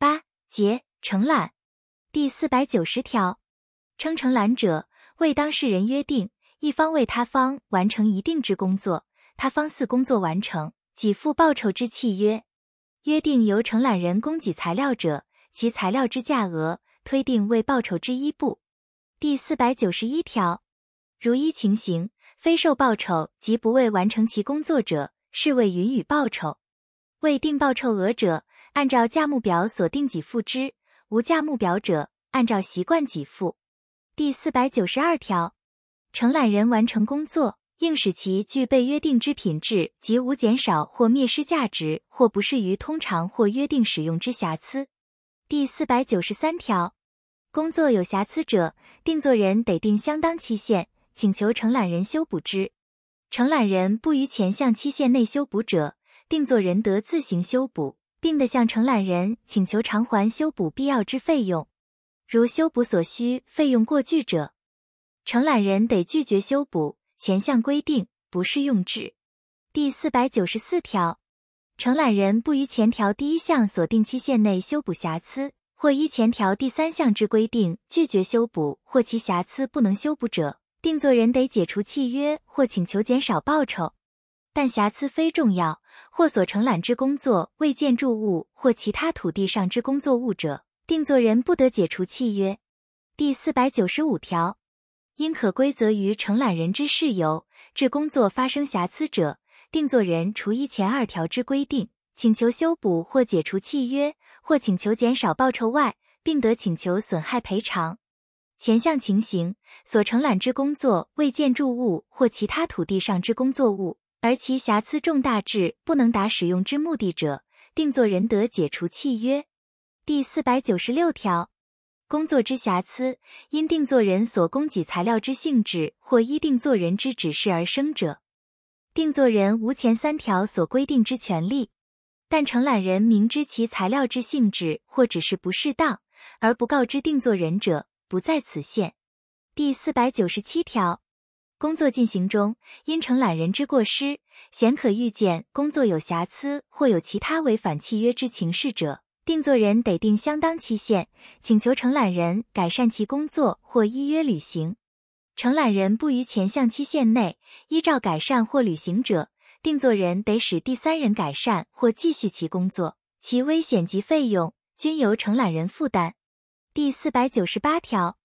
八节承揽第四百九十条，称承揽者，为当事人约定一方为他方完成一定之工作，他方似工作完成，给付报酬之契约。约定由承揽人供给材料者，其材料之价额推定为报酬之一部。第四百九十一条，如一情形非受报酬及不为完成其工作者，视为允予报酬。未定报酬额者，按照价目表所定给付之；无价目表者，按照习惯给付。第四百九十二条，承揽人完成工作，应使其具备约定之品质及无减少或灭失价值或不适于通常或约定使用之瑕疵。第四百九十三条，工作有瑕疵者，定作人得定相当期限，请求承揽人修补之。承揽人不于前项期限内修补者，定作人得自行修补，并得向承揽人请求偿还修补必要之费用。如修补所需费用过巨者，承揽人得拒绝修补。前项规定不适用之。第四百九十四条，承揽人不于前条第一项所定期限内修补瑕疵，或依前条第三项之规定拒绝修补，或其瑕疵不能修补者，定作人得解除契约或请求减少报酬。但瑕疵非重要，或所承揽之工作为建筑物或其他土地上之工作物者，定作人不得解除契约。第四百九十五条。因可归责于承揽人之事由，致工作发生瑕疵者，定作人除依前二条之规定，请求修补或解除契约，或请求减少报酬外，并得请求损害赔偿。前项情形，所承揽之工作为建筑物或其他土地上之工作物，而其瑕疵重大至不能达使用之目的者，定作人得解除契约。第四百九十六条。工作之瑕疵，因定作人所供给材料之性质或依定作人之指示而生者，定作人无前三条所规定之权利。但承揽人明知其材料之性质或指示不适当，而不告知定作人者，不在此限。第四百九十七条，工作进行中，因承揽人之过失，显可预见工作有瑕疵或有其他违反契约之情事者。定作人得定相当期限，请求承揽人改善其工作或依约履行。承揽人不于前项期限内依照改善或履行者，定作人得使第三人改善或继续其工作，其危险及费用均由承揽人负担。第四百九十八条、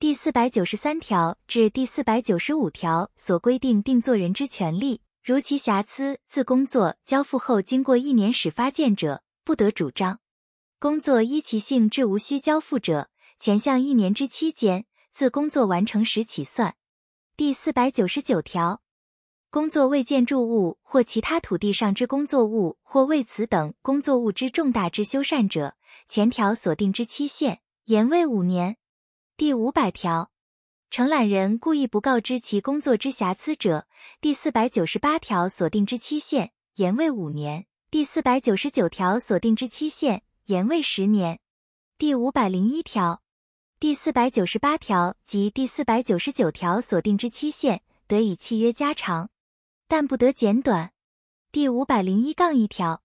第四百九十三条至第四百九十五条所规定定作人之权利，如其瑕疵自工作交付后经过一年始发见者，不得主张。工作依其性质无需交付者，前项一年之期间，自工作完成时起算。第四百九十九条，工作为建筑物或其他土地上之工作物，或为此等工作物之重大之修缮者，前条所定之期限，延为五年。第五百条，承揽人故意不告知其工作之瑕疵者，第四百九十八条所定之期限，延为五年。第四百九十九条所定之期限。延为十年。第五百零一条、第四百九十八条及第四百九十九条所定之期限，得以契约加长，但不得减短。第五百零一杠一条，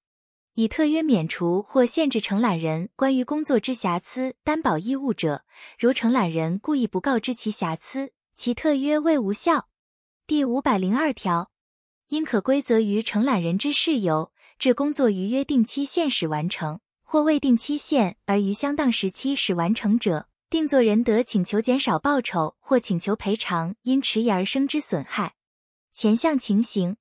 以特约免除或限制承揽人关于工作之瑕疵担保义务者，如承揽人故意不告知其瑕疵，其特约为无效。第五百零二条，因可归责于承揽人之事由，致工作于约定期限时完成。或未定期限而于相当时期使完成者，定作人得请求减少报酬或请求赔偿因迟疑而生之损害。前项情形，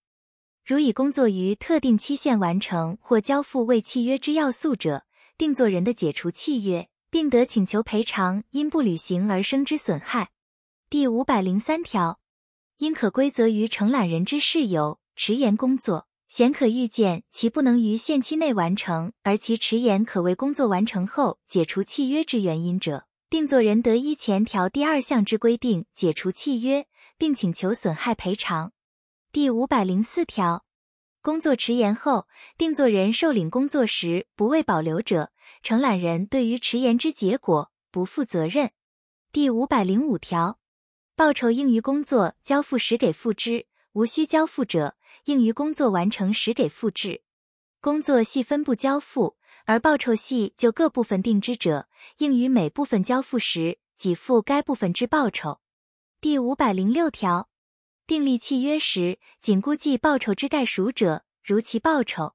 如以工作于特定期限完成或交付未契约之要素者，定作人的解除契约，并得请求赔偿因不履行而生之损害。第五百零三条，因可归责于承揽人之事由，迟延工作。显可预见其不能于限期内完成，而其迟延可为工作完成后解除契约之原因者，定作人得依前条第二项之规定解除契约，并请求损害赔偿。第五百零四条，工作迟延后，定作人受领工作时不为保留者，承揽人对于迟延之结果不负责任。第五百零五条，报酬应于工作交付时给付之，无需交付者。应于工作完成时给付制，工作系分部交付，而报酬系就各部分定之者，应于每部分交付时给付该部分之报酬。第五百零六条，订立契约时，仅估计报酬之概属者，如其报酬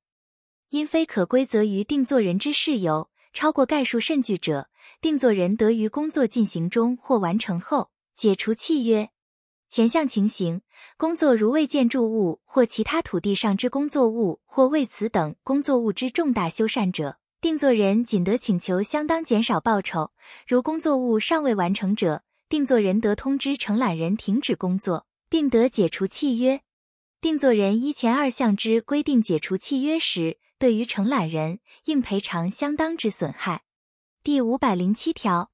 因非可归责于定作人之事由，超过概述甚巨者，定作人得于工作进行中或完成后解除契约。前项情形，工作如为建筑物或其他土地上之工作物，或为此等工作物之重大修缮者，定作人仅得请求相当减少报酬。如工作物尚未完成者，定作人得通知承揽人停止工作，并得解除契约。定作人依前二项之规定解除契约时，对于承揽人应赔偿相当之损害。第五百零七条，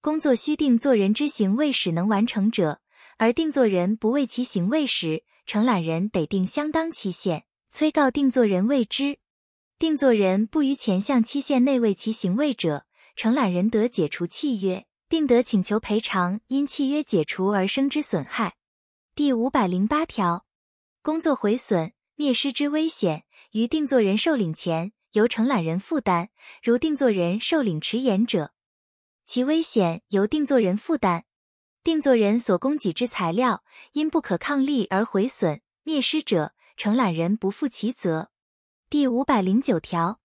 工作须定作人之行为使能完成者。而定作人不为其行为时，承揽人得定相当期限，催告定作人为之。定作人不于前项期限内为其行为者，承揽人得解除契约，并得请求赔偿因契约解除而生之损害。第五百零八条，工作毁损、灭失之危险，于定作人受领前由承揽人负担；如定作人受领迟延者，其危险由定作人负担。定作人所供给之材料因不可抗力而毁损、灭失者，承揽人不负其责。第五百零九条，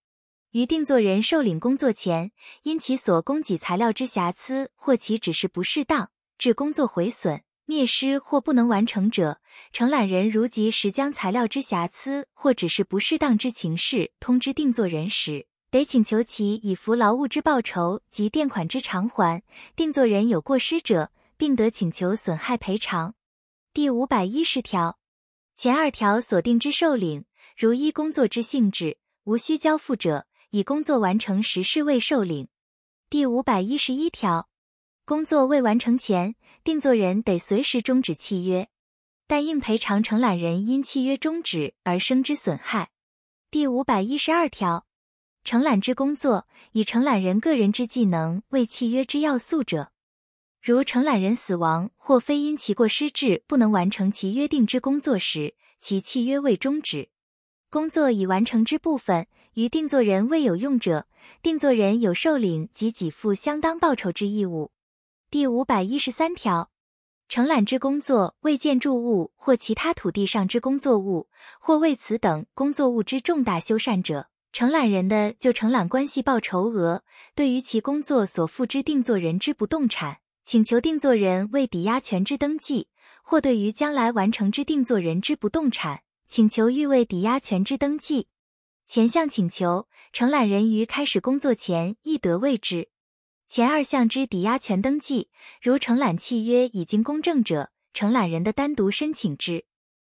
于定作人受领工作前，因其所供给材料之瑕疵或其指示不适当，致工作毁损、灭失或不能完成者，承揽人如及时将材料之瑕疵或只是不适当之情事通知定作人时，得请求其以服劳务之报酬及垫款之偿还。定作人有过失者，并得请求损害赔偿。第五百一十条，前二条所定之受领，如依工作之性质无需交付者，以工作完成时事未受领。第五百一十一条，工作未完成前，定作人得随时终止契约，但应赔偿承揽人因契约终止而生之损害。第五百一十二条，承揽之工作以承揽人个人之技能为契约之要素者。如承揽人死亡或非因其过失致不能完成其约定之工作时，其契约未终止；工作已完成之部分，于定作人未有用者，定作人有受领及给付相当报酬之义务。第五百一十三条，承揽之工作为建筑物或其他土地上之工作物，或为此等工作物之重大修缮者，承揽人的就承揽关系报酬额，对于其工作所付之定作人之不动产。请求定作人为抵押权之登记，或对于将来完成之定作人之不动产，请求欲为抵押权之登记。前项请求，承揽人于开始工作前亦得为之。前二项之抵押权登记，如承揽契约已经公证者，承揽人的单独申请之。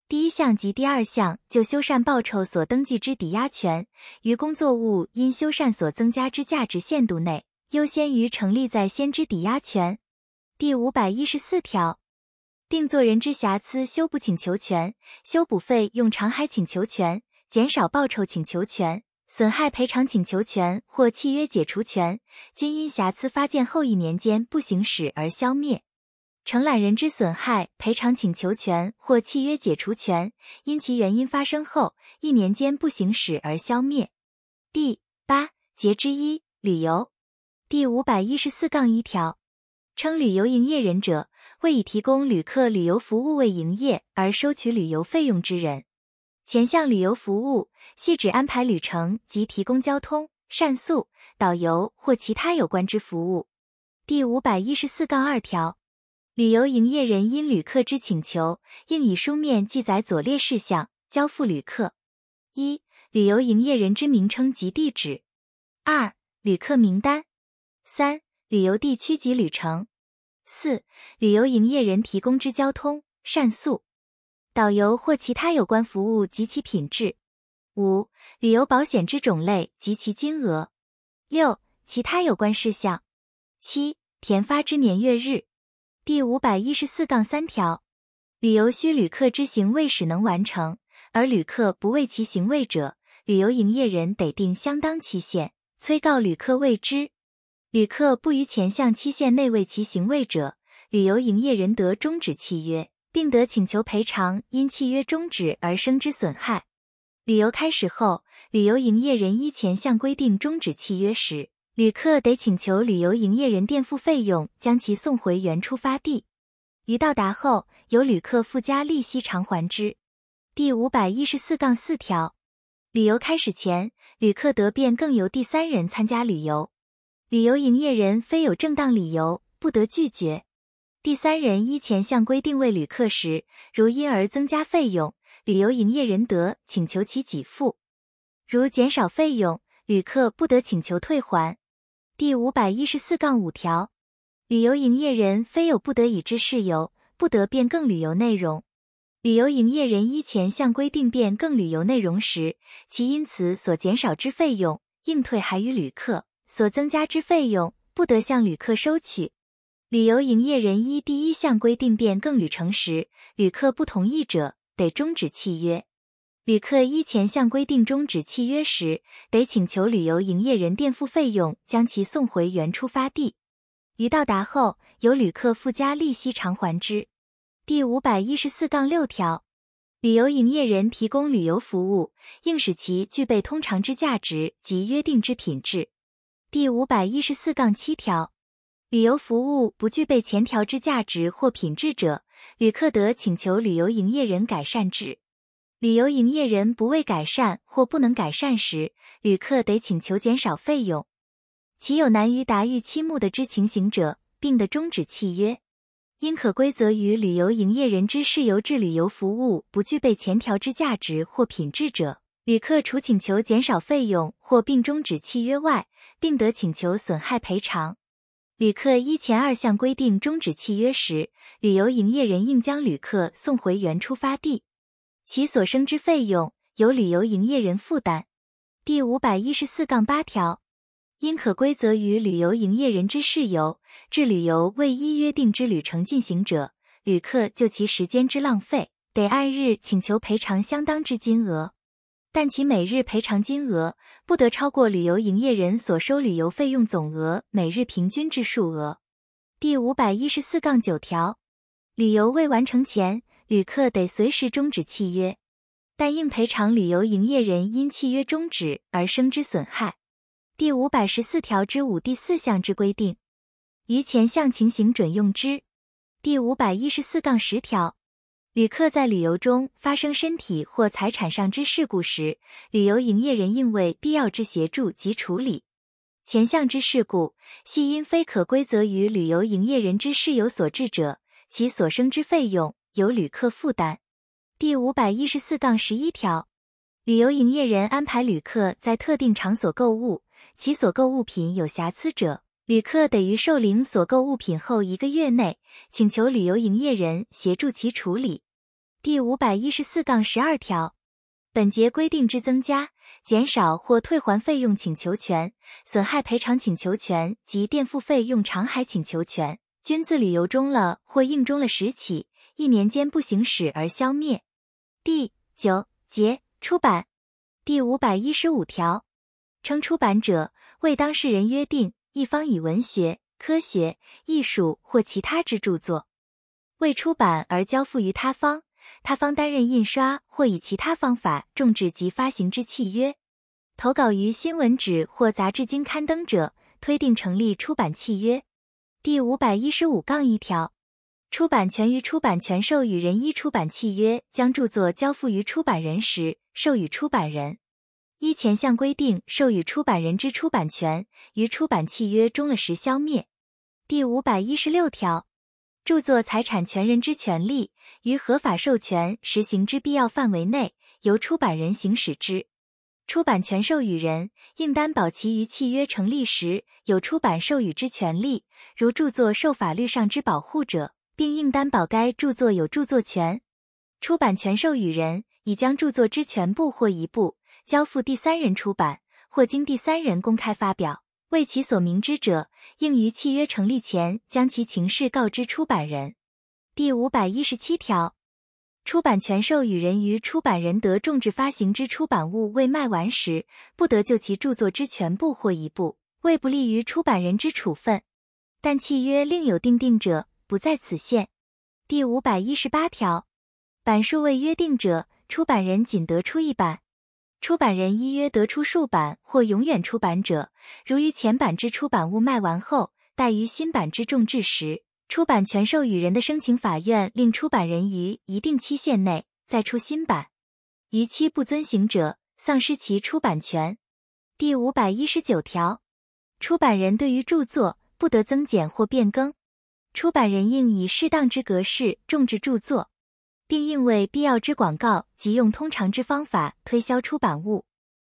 第一项及第二项就修缮报酬所登记之抵押权，于工作物因修缮所增加之价值限度内，优先于成立在先之抵押权。第五百一十四条，定作人之瑕疵修补请求权、修补费用偿还请求权、减少报酬请求权、损害赔偿请求权或契约解除权，均因瑕疵发现后一年间不行使而消灭。承揽人之损害赔偿请求权或契约解除权，因其原因发生后一年间不行使而消灭。第八节之一旅游第五百一十四杠一条。称旅游营业人者，为以提供旅客旅游服务为营业而收取旅游费用之人。前项旅游服务，系指安排旅程及提供交通、膳宿、导游或其他有关之服务。第五百一十四杠二条，旅游营业人因旅客之请求，应以书面记载左列事项，交付旅客：一、旅游营业人之名称及地址；二、旅客名单；三。旅游地区及旅程，四、旅游营业人提供之交通、膳宿、导游或其他有关服务及其品质；五、旅游保险之种类及其金额；六、其他有关事项；七、填发之年月日。第五百一十四杠三条，旅游需旅客之行为使能完成，而旅客不为其行为者，旅游营业人得定相当期限，催告旅客为之。旅客不于前项期限内为其行为者，旅游营业人得终止契约，并得请求赔偿因契约终止而生之损害。旅游开始后，旅游营业人依前项规定终止契约时，旅客得请求旅游营业人垫付费用，将其送回原出发地。于到达后，由旅客附加利息偿还之。第五百一十四杠四条，旅游开始前，旅客得变更由第三人参加旅游，旅游营业人非有正当理由，不得拒绝。第三人依前项规定为旅客时，如因而增加费用，旅游营业人得请求其给付；如减少费用，旅客不得请求退还。第五百一十四杠五条，旅游营业人非有不得已之事由，不得变更旅游内容。旅游营业人依前项规定变更旅游内容时，其因此所减少之费用，应退还于旅客；所增加之费用，不得向旅客收取。旅游营业人依第一项规定变更旅程时，旅客不同意者，得终止契约。旅客依前项规定终止契约时，得请求旅游营业人垫付费用，将其送回原出发地。于到达后，由旅客附加利息偿还之。第五百一十四杠六条，旅游营业人提供旅游服务，应使其具备通常之价值及约定之品质。第五百一十四杠七条，旅游服务不具备前条之价值或品质者，旅客得请求旅游营业人改善之。旅游营业人不为改善或不能改善时，旅客得请求减少费用。其有难于达预期目的之情形者，并得终止契约。因可归责于旅游营业人之事由致旅游服务不具备前条之价值或品质者，旅客除请求减少费用或并终止契约外，并得请求损害赔偿。旅客依前二项规定终止契约时，旅游营业人应将旅客送回原出发地。其所生之费用由旅游营业人负担。第五百一十四杠八条，因可归责于旅游营业人之事由，致旅游未依约定之旅程进行者，旅客就其时间之浪费，得按日请求赔偿相当之金额，但其每日赔偿金额不得超过旅游营业人所收旅游费用总额每日平均之数额。第五百一十四杠九条，旅游未完成前。旅客得随时终止契约，但应赔偿旅游营业人因契约终止而生之损害。第五百十四条之五第四项之规定，于前项情形准用之。第五百一十四杠十条，旅客在旅游中发生身体或财产上之事故时，旅游营业人应为必要之协助及处理。前项之事故，系因非可归责于旅游营业人之事由所致者，其所生之费用。由旅客负担。第五百一十四杠十一条，旅游营业人安排旅客在特定场所购物，其所购物品有瑕疵者，旅客得于受领所购物品后一个月内，请求旅游营业人协助其处理。第五百一十四杠十二条，本节规定之增加、减少或退还费用请求权、损害赔偿请求权及垫付费用偿还请求权，均自旅游中了或应中了时起。一年间不行使而消灭。第九节出版第五百一十五条，称出版者为当事人约定一方以文学、科学、艺术或其他之著作未出版而交付于他方，他方担任印刷或以其他方法重制及发行之契约。投稿于新闻纸或杂志经刊登者，推定成立出版契约。第五百一十五杠一条。出版权于出版权授予人依出版契约将著作交付于出版人时，授予出版人依前项规定授予出版人之出版权于出版契约终了时消灭。第五百一十六条，著作财产权人之权利于合法授权实行之必要范围内，由出版人行使之。出版权授予人应担保其于契约成立时有出版授予之权利，如著作受法律上之保护者。并应担保该著作有著作权。出版权授予人已将著作之全部或一部交付第三人出版，或经第三人公开发表，为其所明知者，应于契约成立前将其情事告知出版人。第五百一十七条，出版权授予人于出版人得重制发行之出版物未卖完时，不得就其著作之全部或一部为不利于出版人之处分，但契约另有订定者。不在此限。第五百一十八条，版数未约定者，出版人仅得出一版。出版人依约得出数版或永远出版者，如于前版之出版物卖完后，待于新版之重制时，出版权授予人的申请法院令出版人于一定期限内再出新版，逾期不遵行者，丧失其出版权。第五百一十九条，出版人对于著作不得增减或变更，出版人应以适当之格式种植著作。并应为必要之广告及用通常之方法推销出版物，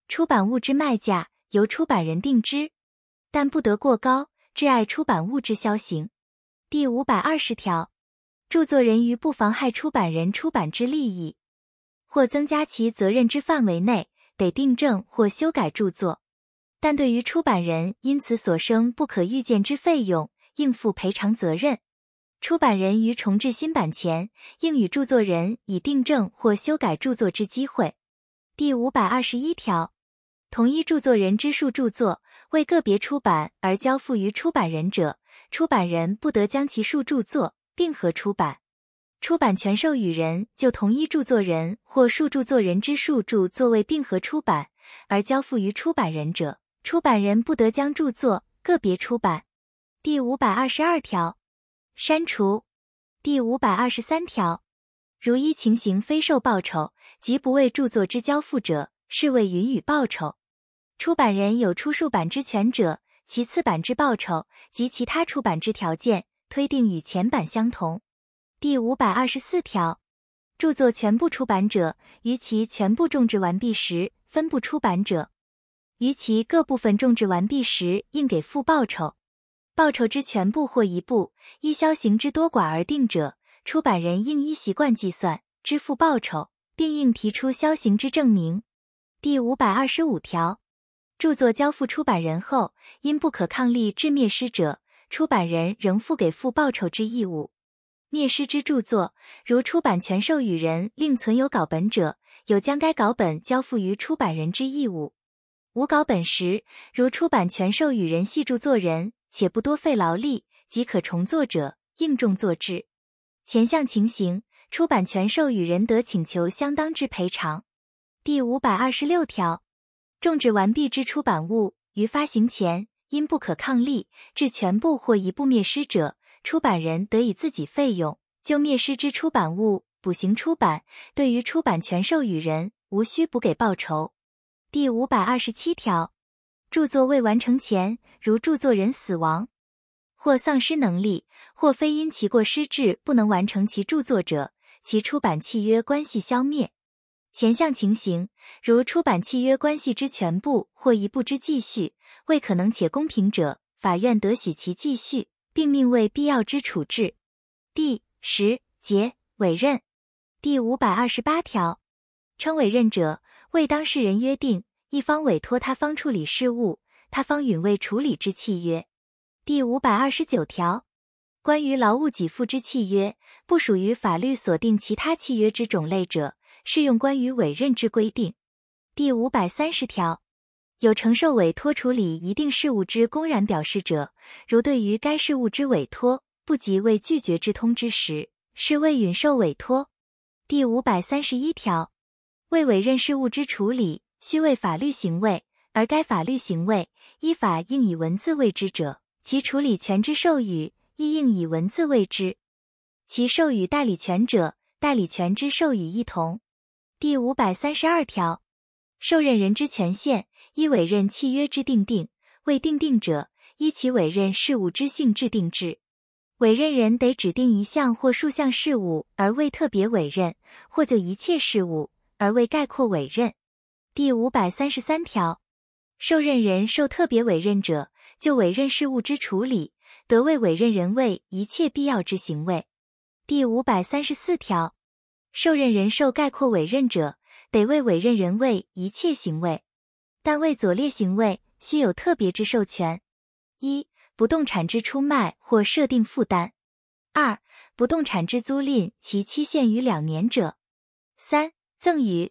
出版物之卖价由出版人定之，但不得过高，致碍出版物之销行。第五百二十条，著作人于不妨害出版人出版之利益，或增加其责任之范围内，得订正或修改著作，但对于出版人因此所生不可预见之费用，应负赔偿责任。出版人于重制新版前，应与著作人以订正或修改著作之机会。第五百二十一条，同一著作人之数著作为个别出版而交付于出版人者，出版人不得将其数著作并合出版。出版权授予人就同一著作人或数著作人之数著作为并合出版而交付于出版人者，出版人不得将著作个别出版。第五百二十二条。删除第五百二十三条，如依情形非受报酬即不为著作之交付者，是为允予报酬。出版人有出数版之权者，其次版之报酬及其他出版之条件，推定与前版相同。第五百二十四条，著作全部出版者，于其全部种植完毕时分部出版者，于其各部分种植完毕时应给付报酬。报酬之全部或一部，依销行之多寡而定者，出版人应依习惯计算支付报酬，并应提出销行之证明。第五百二十五条，著作交付出版人后，因不可抗力致灭失者，出版人仍负给付报酬之义务。灭失之著作，如出版权授予人另存有稿本者，有将该稿本交付于出版人之义务。无稿本时，如出版权授予人系著作人。且不多费劳力即可重作者，应重作之。前项情形，出版权授予人得请求相当之赔偿。第五百二十六条，种植完毕之出版物于发行前因不可抗力致全部或一部灭失者，出版人得以自己费用就灭失之出版物补行出版。对于出版权授予人，无需补给报酬。第五百二十七条。著作未完成前，如著作人死亡，或丧失能力，或非因其过失致不能完成其著作者，其出版契约关系消灭。前项情形，如出版契约关系之全部或一部之继续未可能且公平者，法院得许其继续，并命为必要之处置。第十节委任第五百二十八条，称委任者，为当事人约定。一方委托他方处理事务，他方允未处理之契约。第五百二十九条，关于劳务给付之契约，不属于法律所定其他契约之种类者，适用关于委任之规定。第五百三十条，有承受委托处理一定事务之公然表示者，如对于该事务之委托不及未拒绝之通知时，是未允受委托。第五百三十一条，为委任事务之处理。须为法律行为，而该法律行为依法应以文字为之者，其处理权之授予亦应以文字为之。其授予代理权者，代理权之授予一同。第五百三十二条，受任人之权限依委任契约之定定，未定定者，依其委任事务之性质定制。委任人得指定一项或数项事务而未特别委任，或就一切事务而未概括委任。第五百三十三条，受任人受特别委任者，就委任事务之处理，得为委任人为一切必要之行为。第五百三十四条，受任人受概括委任者，得为委任人为一切行为，但为左列行为须有特别之授权：一、不动产之出卖或设定负担；二、不动产之租赁，其期限于两年者；三、赠与；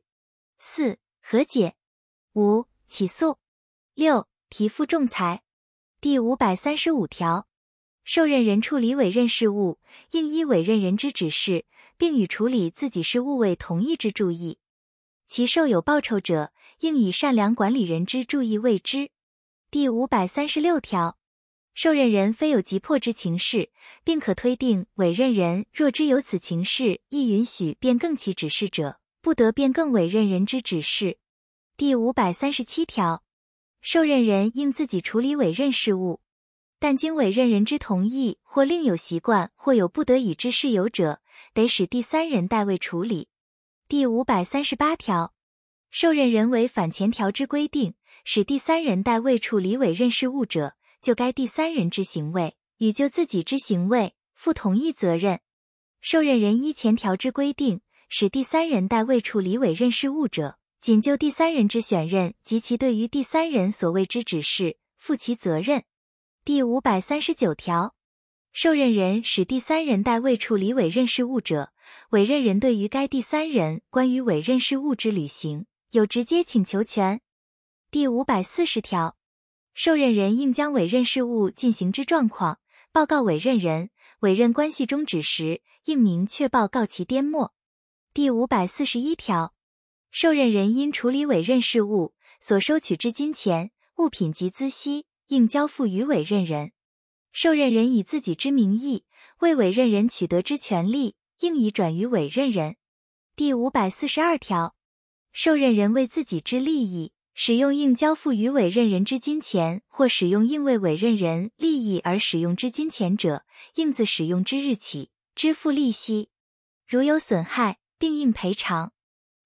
四。和解，五起诉，六提付仲裁。第五百三十五条，受任人处理委任事务，应依委任人之指示，并与处理自己事务为同意之注意。其受有报酬者，应以善良管理人之注意为之。第五百三十六条，受任人非有急迫之情事，并可推定委任人若知有此情事，亦允许变更其指示者，不得变更委任人之指示。第五百三十七条，受任人应自己处理委任事务，但经委任人之同意或另有习惯或有不得已之事由者，得使第三人代为处理。第五百三十八条，受任人违反前条之规定。使第三人代位处理委任事务者，就该第三人之行为与就自己之行为负同一责任。受任人依前条之规定，使第三人代为处理委任事务者，仅就第三人之选任及其对于第三人所谓之指示负其责任。第五百三十九条，受任人使第三人代为处理委任事务者，委任人对于该第三人关于委任事务之履行有直接请求权。第五百四十条，受任人应将委任事务进行之状况报告委任人，委任关系终止时，应明确报告其颠末。第五百四十一条，受任人因处理委任事务所收取之金钱、物品及孳息，应交付于委任人。受任人以自己之名义为委任人取得之权利，应以转于委任人。第五百四十二条，受任人为自己之利益。使用应交付于委任人之金钱，或使用应为委任人利益而使用之金钱者，应自使用之日起支付利息。如有损害，并应赔偿。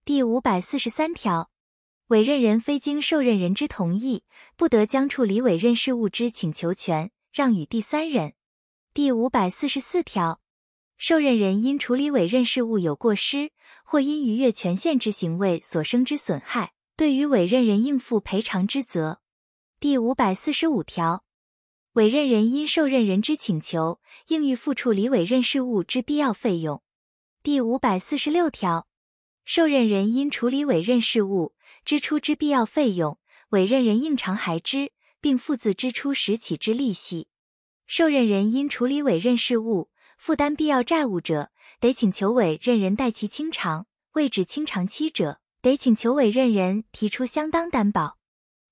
第五百四十三条，委任人非经受任人之同意，不得将处理委任事务之请求权让与第三人。第五百四十四条，受任人因处理委任事务有过失，或因逾越权限之行为所生之损害。对于委任人应负赔偿之责。第五百四十五条，委任人因受任人之请求，应予付处理委任事务之必要费用。第五百四十六条，受任人因处理委任事务支出之必要费用，委任人应偿还之，并付自支出时起之利息。受任人因处理委任事务负担必要债务者，得请求委任人代其清偿；未至清偿期者，得请求委任人提出相当担保。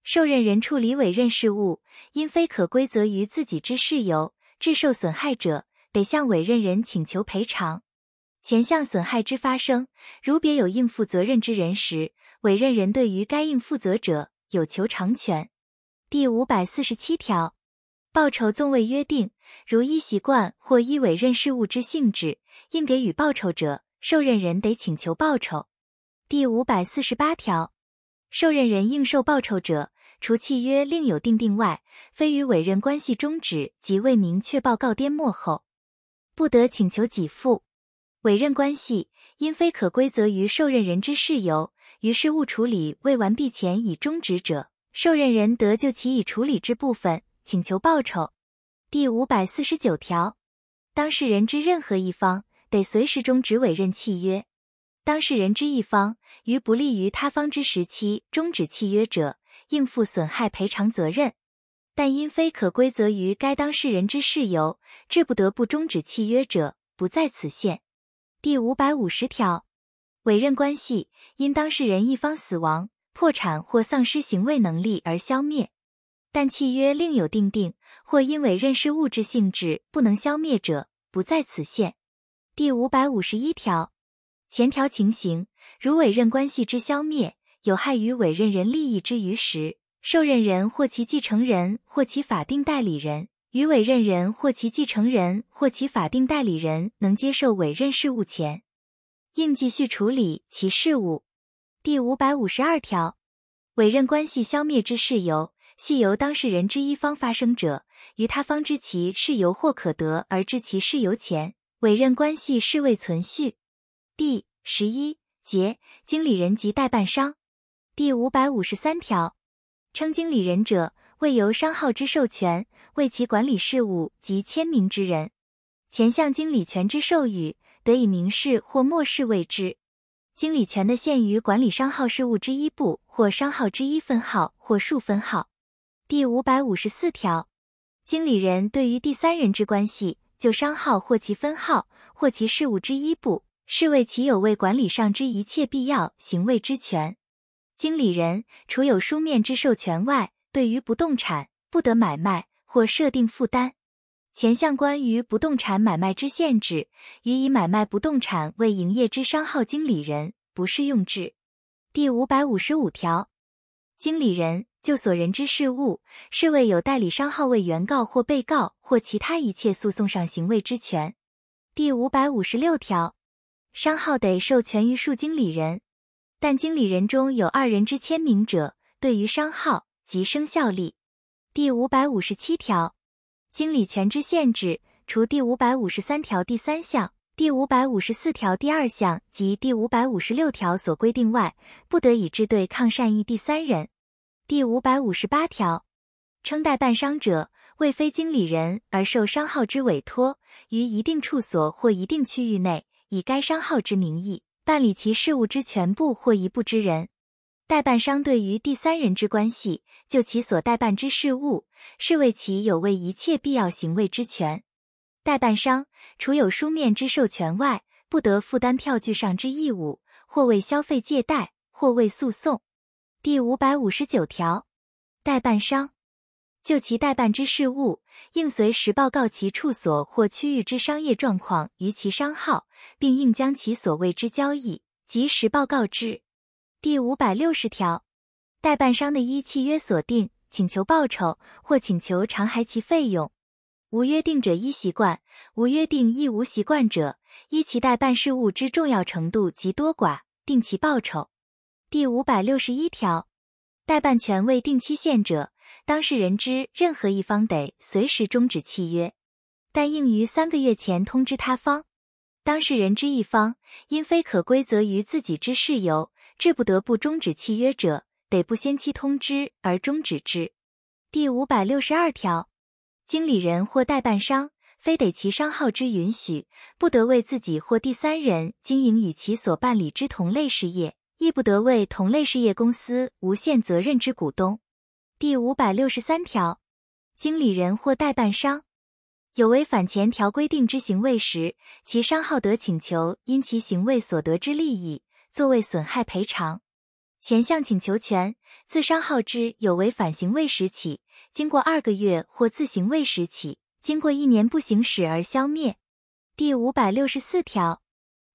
受任人处理委任事务，因非可归责于自己之事由致受损害者，得向委任人请求赔偿。前项损害之发生，如别有应负责任之人时，委任人对于该应负责者有求偿权。第五百四十七条，报酬纵未约定，如依习惯或依委任事务之性质，应给予报酬者，受任人得请求报酬。第五百四十八条，受任人应受报酬者，除契约另有订定外，非于委任关系终止及未明确报告颠末后，不得请求给付。委任关系因非可归责于受任人之事由，于事务处理未完毕前已终止者，受任人得就其已处理之部分请求报酬。第五百四十九条，当事人之任何一方得随时终止委任契约。当事人之一方于不利于他方之时期终止契约者，应负损害赔偿责任；但因非可归责于该当事人之事由，致不得不终止契约者，不在此限。第五百五十条，委任关系因当事人一方死亡、破产或丧失行为能力而消灭，但契约另有订定，或因委任事物质性质不能消灭者，不在此限。第五百五十一条。前条情形，如委任关系之消灭有害于委任人利益之余时，受任人或其继承人或其法定代理人与委任人或其继承人或其法定代理人能接受委任事务前，应继续处理其事务。第五百五十二条，委任关系消灭之事由，系由当事人之一方发生者，于他方知其事由或可得而知其事由前，委任关系是未存续。第十一节经理人及代办商第五百五十三条，称经理人者，为由商号之授权为其管理事务及签名之人。前项经理权之授予，得以明示或默示谓之。经理权的限于管理商号事务之一部或商号之一分号或数分号。第五百五十四条，经理人对于第三人之关系，就商号或其分号或其事务之一部。是为其有为管理上之一切必要行为之权。经理人除有书面之授权外，对于不动产不得买卖或设定负担。前项关于不动产买卖之限制，予以买卖不动产为营业之商号经理人不适用之。第五百五十五条，经理人就所人之事务，是为有代理商号为原告或被告或其他一切诉讼上行为之权。第五百五十六条，商号得授权于数经理人。但经理人中有二人之签名者，对于商号即生效力。第五百五十七条，经理权之限制，除第五百五十三条第三项、第五百五十四条第二项及第五百五十六条所规定外，不得以致对抗善意第三人。第五百五十八条，称代办商者，为非经理人而受商号之委托，于一定处所或一定区域内，以该商号之名义。办理其事务之全部或一部之人，代办商对于第三人之关系，就其所代办之事务，是为其有为一切必要行为之权。代办商除有书面之授权外，不得负担票据上之义务，或为消费借贷，或为诉讼。第五百五十九条，代办商。就其代办之事务，应随时报告其处所或区域之商业状况于其商号，并应将其所谓之交易及时报告之。第五百六十条，代办商的依契约锁定请求报酬或请求偿还其费用，无约定者依习惯，无约定亦无习惯者，依其代办事务之重要程度及多寡，定其报酬。第五百六十一条，代办权未定期限者。当事人之任何一方得随时终止契约，但应于三个月前通知他方。当事人之一方因非可归责于自己之事由，致不得不终止契约者，得不先期通知而终止之。第五百六十二条，经理人或代办商，非得其商号之允许，不得为自己或第三人经营与其所办理之同类事业，亦不得为同类事业公司无限责任之股东。第五百六十三条，经理人或代办商有违反前条规定之行为时，其商号得请求因其行为所得之利益作为损害赔偿。前项请求权自商号之有违反行为时起，经过二个月或自行为时起，经过一年不行使而消灭。第五百六十四条，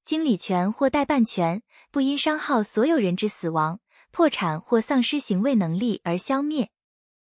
经理权或代办权不因商号所有人之死亡、破产或丧失行为能力而消灭。